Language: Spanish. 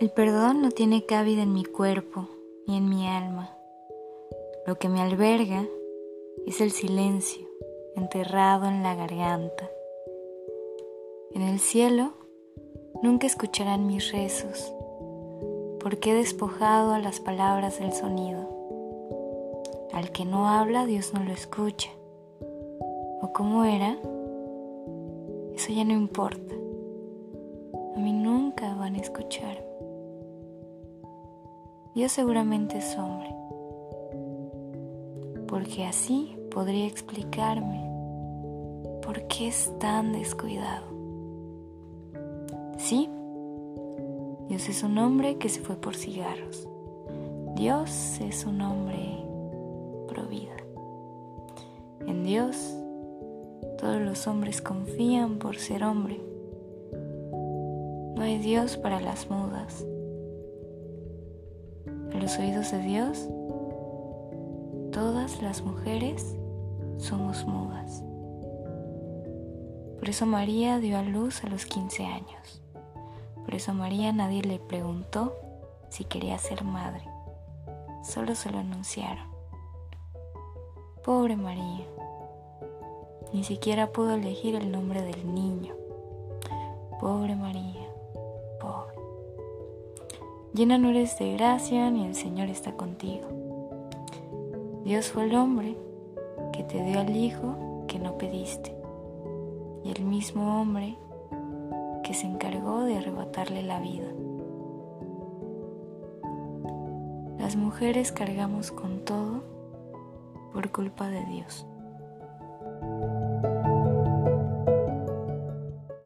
El perdón no tiene cabida en mi cuerpo ni en mi alma. Lo que me alberga es el silencio enterrado en la garganta. En el cielo nunca escucharán mis rezos, porque he despojado a las palabras del sonido. Al que no habla, Dios no lo escucha. ¿O cómo era? Eso ya no importa. A mí nunca van a escucharme. Dios seguramente es hombre, porque así podría explicarme por qué es tan descuidado. Sí, Dios es un hombre que se fue por cigarros. Dios es un hombre pro vida. En Dios todos los hombres confían por ser hombre. No hay Dios para las mudas los oídos de Dios, todas las mujeres somos mudas. Por eso María dio a luz a los 15 años. Por eso María nadie le preguntó si quería ser madre. Solo se lo anunciaron. Pobre María. Ni siquiera pudo elegir el nombre del niño. Pobre María. Llena no eres de gracia, ni el Señor está contigo. Dios fue el hombre que te dio al Hijo que no pediste, y el mismo hombre que se encargó de arrebatarle la vida. Las mujeres cargamos con todo por culpa de Dios.